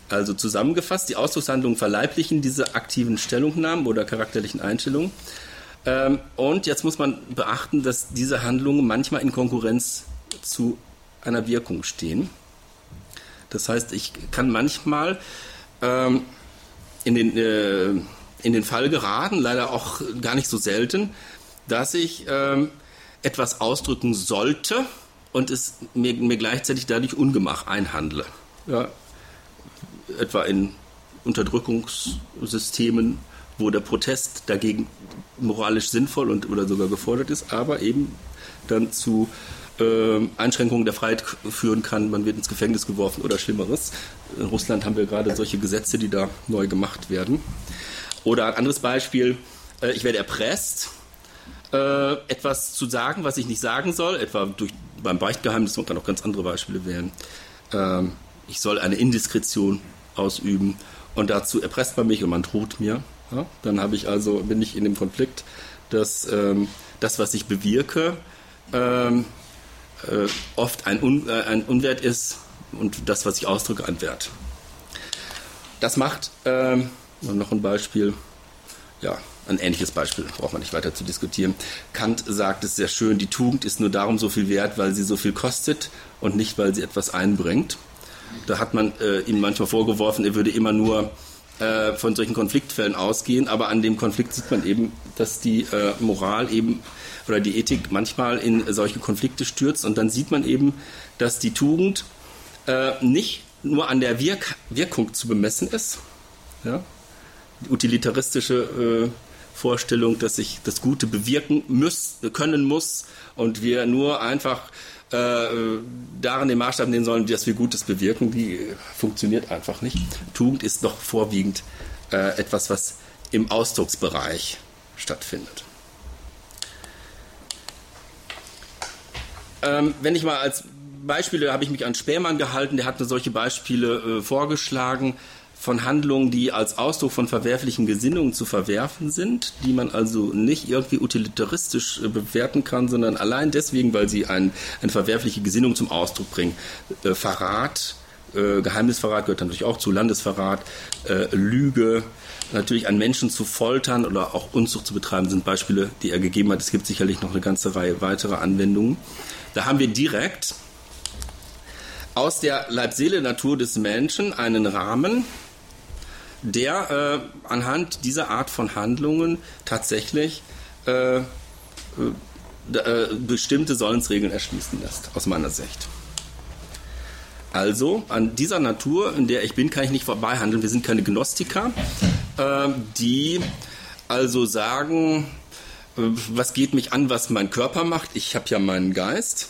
Also zusammengefasst, die Ausdruckshandlungen verleiblichen diese aktiven Stellungnahmen oder charakterlichen Einstellungen. Ähm, und jetzt muss man beachten, dass diese Handlungen manchmal in Konkurrenz zu einer Wirkung stehen. Das heißt, ich kann manchmal ähm, in den, äh, in den Fall geraten, leider auch gar nicht so selten, dass ich ähm, etwas ausdrücken sollte und es mir, mir gleichzeitig dadurch Ungemach einhandle. Ja, etwa in Unterdrückungssystemen, wo der Protest dagegen moralisch sinnvoll und oder sogar gefordert ist, aber eben dann zu äh, Einschränkungen der Freiheit führen kann. Man wird ins Gefängnis geworfen oder Schlimmeres. In Russland haben wir gerade solche Gesetze, die da neu gemacht werden. Oder ein anderes Beispiel, äh, ich werde erpresst, äh, etwas zu sagen, was ich nicht sagen soll, etwa durch, beim Beichtgeheimnis, man kann auch ganz andere Beispiele wählen. Ähm, ich soll eine Indiskretion ausüben und dazu erpresst man mich und man droht mir. Ja? Dann habe ich also, bin ich in dem Konflikt, dass ähm, das, was ich bewirke, ähm, äh, oft ein, Un, äh, ein, Unwert ist und das, was ich ausdrücke, ein Wert. Das macht, ähm, noch ein Beispiel, ja, ein ähnliches Beispiel, braucht man nicht weiter zu diskutieren. Kant sagt es sehr schön, die Tugend ist nur darum so viel wert, weil sie so viel kostet und nicht, weil sie etwas einbringt. Da hat man äh, ihm manchmal vorgeworfen, er würde immer nur äh, von solchen Konfliktfällen ausgehen, aber an dem Konflikt sieht man eben, dass die äh, Moral eben oder die Ethik manchmal in solche Konflikte stürzt und dann sieht man eben, dass die Tugend äh, nicht nur an der Wirk Wirkung zu bemessen ist, ja? die utilitaristische äh, Vorstellung, dass ich das Gute bewirken muss, können muss und wir nur einfach äh, darin den Maßstab nehmen sollen, dass wir Gutes bewirken, die funktioniert einfach nicht. Tugend ist doch vorwiegend äh, etwas, was im Ausdrucksbereich stattfindet. Ähm, wenn ich mal als Beispiele habe ich mich an Spähmann gehalten, der hat mir solche Beispiele äh, vorgeschlagen von Handlungen, die als Ausdruck von verwerflichen Gesinnungen zu verwerfen sind, die man also nicht irgendwie utilitaristisch äh, bewerten kann, sondern allein deswegen, weil sie ein, eine verwerfliche Gesinnung zum Ausdruck bringen. Äh, Verrat, äh, Geheimnisverrat gehört natürlich auch zu, Landesverrat, äh, Lüge, natürlich an Menschen zu foltern oder auch Unzucht zu betreiben, sind Beispiele, die er gegeben hat. Es gibt sicherlich noch eine ganze Reihe weiterer Anwendungen. Da haben wir direkt aus der Leib-Seele-Natur des Menschen einen Rahmen, der äh, anhand dieser Art von Handlungen tatsächlich äh, äh äh, bestimmte Sollensregeln erschließen lässt, aus meiner Sicht. Also, an dieser Natur, in der ich bin, kann ich nicht vorbeihandeln. Wir sind keine Gnostiker, äh, die also sagen, was geht mich an, was mein Körper macht? Ich habe ja meinen Geist.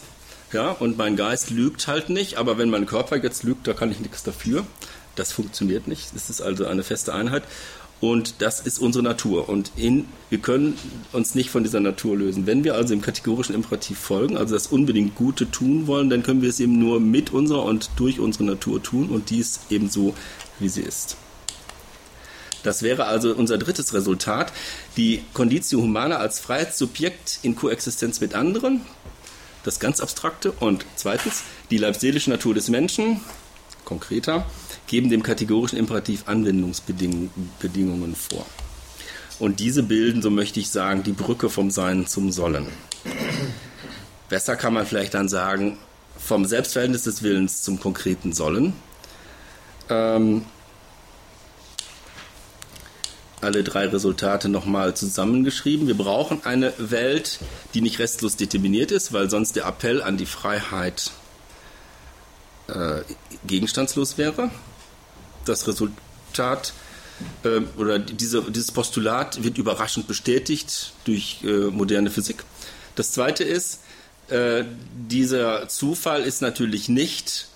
Ja, und mein Geist lügt halt nicht, aber wenn mein Körper jetzt lügt, da kann ich nichts dafür. Das funktioniert nicht. Es ist also eine feste Einheit. Und das ist unsere Natur. Und in, wir können uns nicht von dieser Natur lösen. Wenn wir also im kategorischen Imperativ folgen, also das unbedingt Gute tun wollen, dann können wir es eben nur mit unserer und durch unsere Natur tun und dies eben so, wie sie ist. Das wäre also unser drittes Resultat, die Conditio Humana als Freiheitssubjekt in Koexistenz mit anderen, das ganz Abstrakte. Und zweitens, die leibseelische Natur des Menschen, konkreter, geben dem kategorischen Imperativ Anwendungsbedingungen vor. Und diese bilden, so möchte ich sagen, die Brücke vom Sein zum Sollen. Besser kann man vielleicht dann sagen, vom Selbstverhältnis des Willens zum konkreten Sollen. Ähm, alle drei Resultate nochmal zusammengeschrieben. Wir brauchen eine Welt, die nicht restlos determiniert ist, weil sonst der Appell an die Freiheit äh, gegenstandslos wäre das Resultat äh, oder diese, dieses Postulat wird überraschend bestätigt durch äh, moderne Physik. Das zweite ist, äh, dieser Zufall ist natürlich nicht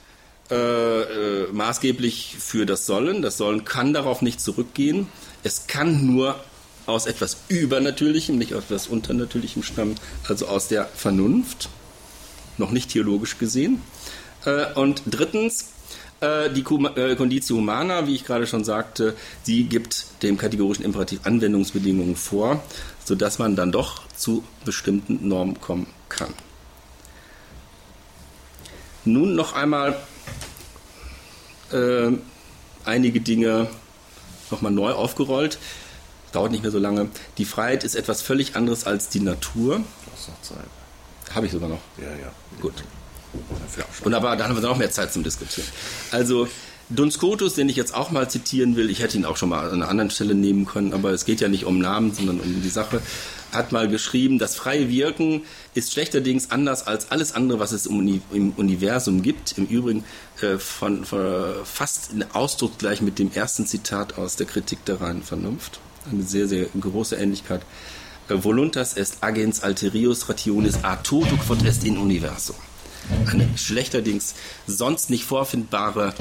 äh, äh, maßgeblich für das Sollen. Das Sollen kann darauf nicht zurückgehen. Es kann nur aus etwas Übernatürlichem, nicht aus etwas Unternatürlichem stammen, also aus der Vernunft, noch nicht theologisch gesehen. Äh, und drittens, äh, die äh, Conditio Humana, wie ich gerade schon sagte, sie gibt dem kategorischen Imperativ Anwendungsbedingungen vor, sodass man dann doch zu bestimmten Normen kommen kann. Nun noch einmal äh, einige Dinge nochmal neu aufgerollt. Dauert nicht mehr so lange. Die Freiheit ist etwas völlig anderes als die Natur. Das noch Zeit. Habe ich sogar noch. Ja, ja. Gut. Wunderbar, da haben wir noch mehr Zeit zum Diskutieren. Also Duns Scotus, den ich jetzt auch mal zitieren will, ich hätte ihn auch schon mal an einer anderen Stelle nehmen können, aber es geht ja nicht um Namen, sondern um die Sache, hat mal geschrieben, das freie Wirken ist schlechterdings anders als alles andere, was es im, Universum gibt. Im Übrigen äh, von, von, fast in Ausdruck gleich mit dem ersten Zitat aus der Kritik der reinen Vernunft. Eine sehr, sehr große Ähnlichkeit. Äh, Voluntas est agens alterius rationis a toto quod est in universum ein schlechterdings sonst nicht vorfindbare,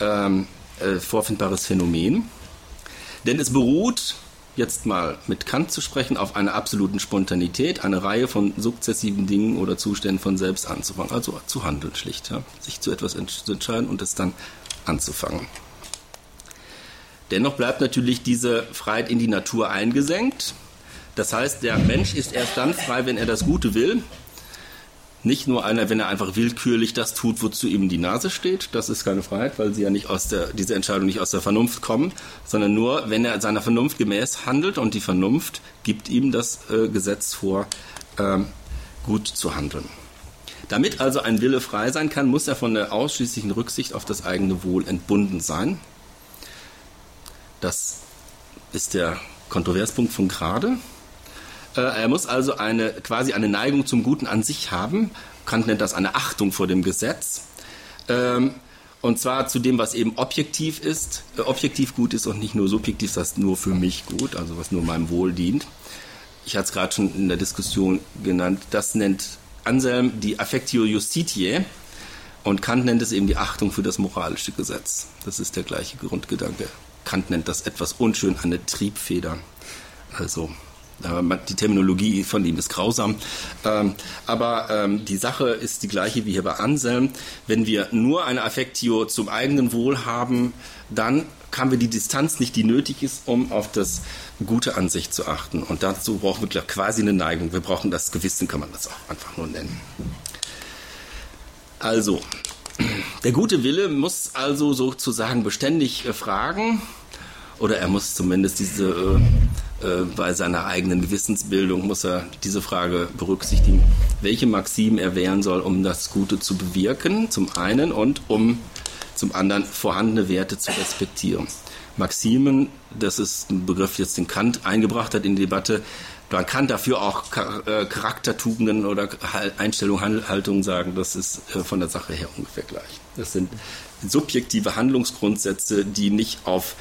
ähm, äh, vorfindbares Phänomen. Denn es beruht, jetzt mal mit Kant zu sprechen, auf einer absoluten Spontanität, eine Reihe von sukzessiven Dingen oder Zuständen von selbst anzufangen. Also zu handeln schlicht, ja? sich zu etwas zu entscheiden und es dann anzufangen. Dennoch bleibt natürlich diese Freiheit in die Natur eingesenkt. Das heißt, der Mensch ist erst dann frei, wenn er das Gute will. Nicht nur einer, wenn er einfach willkürlich das tut, wozu ihm die Nase steht. Das ist keine Freiheit, weil sie ja nicht aus der, diese Entscheidung nicht aus der Vernunft kommen, sondern nur, wenn er seiner Vernunft gemäß handelt und die Vernunft gibt ihm das äh, Gesetz vor, ähm, gut zu handeln. Damit also ein Wille frei sein kann, muss er von der ausschließlichen Rücksicht auf das eigene Wohl entbunden sein. Das ist der Kontroverspunkt von gerade. Äh, er muss also eine, quasi eine Neigung zum Guten an sich haben. Kant nennt das eine Achtung vor dem Gesetz. Ähm, und zwar zu dem, was eben objektiv ist, äh, objektiv gut ist und nicht nur subjektiv, das nur für mich gut, also was nur meinem Wohl dient. Ich hatte es gerade schon in der Diskussion genannt. Das nennt Anselm die Affectio Justitiae und Kant nennt es eben die Achtung für das moralische Gesetz. Das ist der gleiche Grundgedanke. Kant nennt das etwas unschön eine Triebfeder. Also die Terminologie von ihm ist grausam. Ähm, aber ähm, die Sache ist die gleiche wie hier bei Anselm. Wenn wir nur eine Affektio zum eigenen Wohl haben, dann haben wir die Distanz nicht, die nötig ist, um auf das Gute an sich zu achten. Und dazu brauchen wir quasi eine Neigung. Wir brauchen das Gewissen, kann man das auch einfach nur nennen. Also, der gute Wille muss also sozusagen beständig äh, fragen, oder er muss zumindest diese äh, bei seiner eigenen Gewissensbildung muss er diese Frage berücksichtigen, welche Maximen er wählen soll, um das Gute zu bewirken, zum einen, und um zum anderen vorhandene Werte zu respektieren. Maximen, das ist ein Begriff, jetzt den Kant eingebracht hat in die Debatte, man kann dafür auch äh, Charaktertugenden oder Einstellungen, Haltungen sagen, das ist äh, von der Sache her ungefähr gleich. Das sind subjektive Handlungsgrundsätze, die nicht auf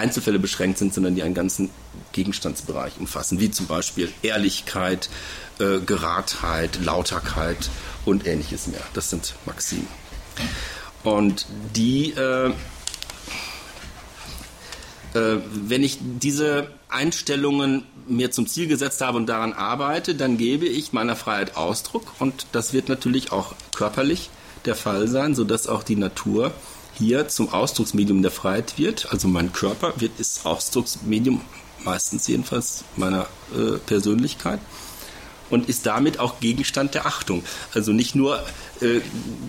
Einzelfälle beschränkt sind, sondern die einen ganzen Gegenstandsbereich umfassen, wie zum Beispiel Ehrlichkeit, äh, Geradheit, Lauterkeit und ähnliches mehr. Das sind Maximen. Und die, äh, äh, wenn ich diese Einstellungen mir zum Ziel gesetzt habe und daran arbeite, dann gebe ich meiner Freiheit Ausdruck und das wird natürlich auch körperlich der Fall sein, sodass auch die Natur hier zum Ausdrucksmedium der Freiheit wird. Also mein Körper wird ist Ausdrucksmedium, meistens jedenfalls meiner äh, Persönlichkeit und ist damit auch Gegenstand der Achtung. Also nicht nur äh,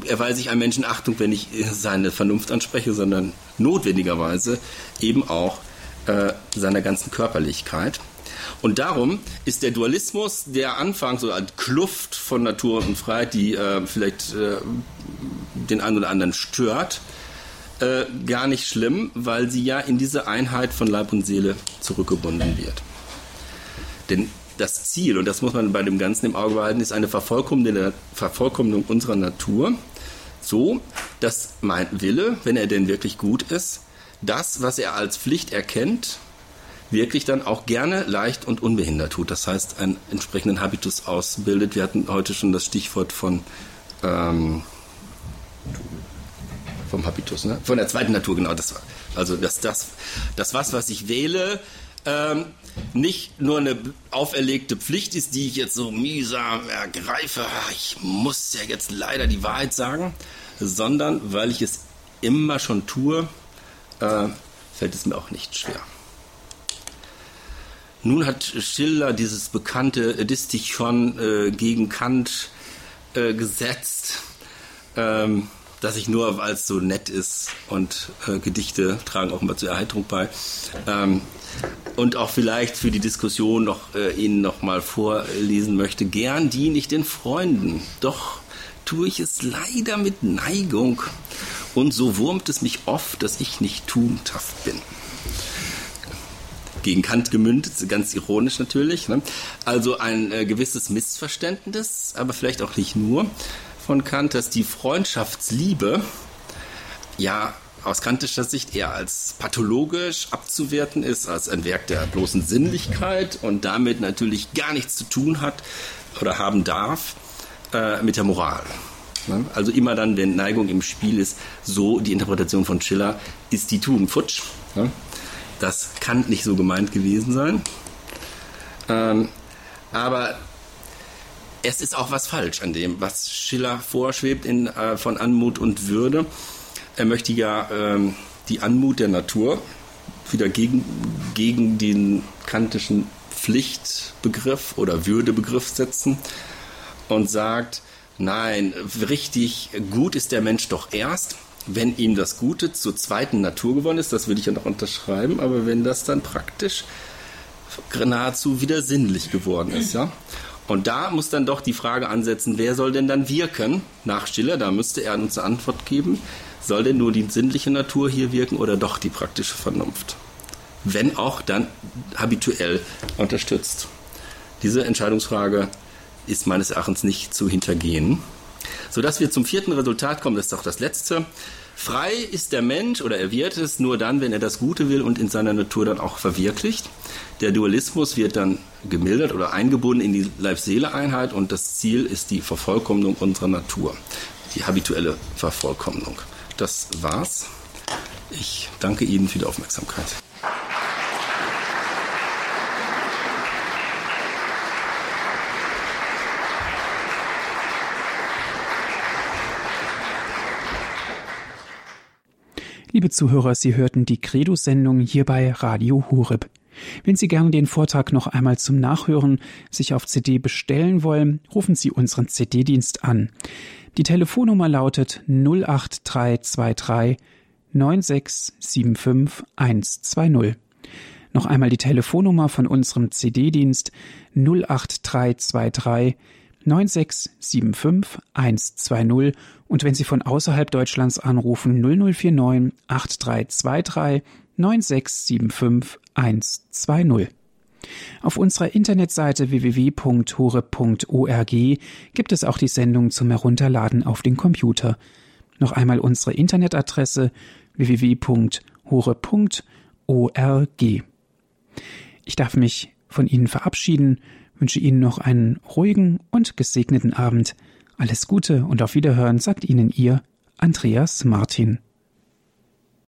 erweise ich einem Menschen Achtung, wenn ich äh, seine Vernunft anspreche, sondern notwendigerweise eben auch äh, seiner ganzen Körperlichkeit. Und darum ist der Dualismus, der Anfang so eine Kluft von Natur und Freiheit, die äh, vielleicht äh, den einen oder anderen stört, äh, gar nicht schlimm, weil sie ja in diese Einheit von Leib und Seele zurückgebunden wird. Denn das Ziel, und das muss man bei dem Ganzen im Auge behalten, ist eine Vervollkommnung, unserer Natur, so dass mein Wille, wenn er denn wirklich gut ist, das, was er als Pflicht erkennt, wirklich dann auch gerne leicht und unbehindert tut. Das heißt, einen entsprechenden Habitus ausbildet. Wir hatten heute schon das Stichwort von ähm, vom Habitus, ne? von der zweiten Natur, genau. Das, also das, das, das was, was ich wähle, ähm, nicht nur eine auferlegte Pflicht ist, die ich jetzt so mühsam ergreife, ich muss ja jetzt leider die Wahrheit sagen, sondern weil ich es immer schon tue, äh, fällt es mir auch nicht schwer. Nun hat Schiller dieses bekannte Distichon äh, gegen Kant äh, gesetzt, ähm, das ich nur als so nett ist und äh, Gedichte tragen auch immer zur Erheiterung bei. Ähm, und auch vielleicht für die Diskussion noch äh, Ihnen noch mal vorlesen möchte. Gern diene ich den Freunden, doch tue ich es leider mit Neigung. Und so wurmt es mich oft, dass ich nicht tugendhaft bin gegen Kant gemündet, ganz ironisch natürlich. Ne? Also ein äh, gewisses Missverständnis, aber vielleicht auch nicht nur von Kant, dass die Freundschaftsliebe ja aus kantischer Sicht eher als pathologisch abzuwerten ist, als ein Werk der bloßen Sinnlichkeit und damit natürlich gar nichts zu tun hat oder haben darf äh, mit der Moral. Ne? Also immer dann, wenn Neigung im Spiel ist, so die Interpretation von Schiller, ist die Tugend futsch. Ne? Das kann nicht so gemeint gewesen sein. Ähm, aber es ist auch was falsch an dem, was Schiller vorschwebt in, äh, von Anmut und Würde. Er möchte ja ähm, die Anmut der Natur wieder gegen, gegen den kantischen Pflichtbegriff oder Würdebegriff setzen und sagt, nein, richtig gut ist der Mensch doch erst, wenn ihm das Gute zur zweiten Natur geworden ist, das würde ich ja noch unterschreiben, aber wenn das dann praktisch nahezu wieder sinnlich geworden ist, ja. Und da muss dann doch die Frage ansetzen, wer soll denn dann wirken nach Stiller? Da müsste er uns eine Antwort geben. Soll denn nur die sinnliche Natur hier wirken oder doch die praktische Vernunft? Wenn auch dann habituell unterstützt. Diese Entscheidungsfrage ist meines Erachtens nicht zu hintergehen sodass wir zum vierten Resultat kommen, das ist auch das letzte. Frei ist der Mensch oder er wird es nur dann, wenn er das Gute will und in seiner Natur dann auch verwirklicht. Der Dualismus wird dann gemildert oder eingebunden in die Leib-Seele-Einheit und das Ziel ist die Vervollkommnung unserer Natur, die habituelle Vervollkommnung. Das war's. Ich danke Ihnen für die Aufmerksamkeit. Liebe Zuhörer, Sie hörten die Credo-Sendung hier bei Radio Hureb. Wenn Sie gerne den Vortrag noch einmal zum Nachhören sich auf CD bestellen wollen, rufen Sie unseren CD-Dienst an. Die Telefonnummer lautet 08323 9675 120. Noch einmal die Telefonnummer von unserem CD-Dienst 08323 9675 120 und wenn Sie von außerhalb Deutschlands anrufen 0049 8323 9675 120. Auf unserer Internetseite www.hore.org gibt es auch die Sendung zum Herunterladen auf den Computer. Noch einmal unsere Internetadresse www.hore.org. Ich darf mich von Ihnen verabschieden, wünsche Ihnen noch einen ruhigen und gesegneten Abend. Alles Gute und auf Wiederhören sagt Ihnen Ihr Andreas Martin.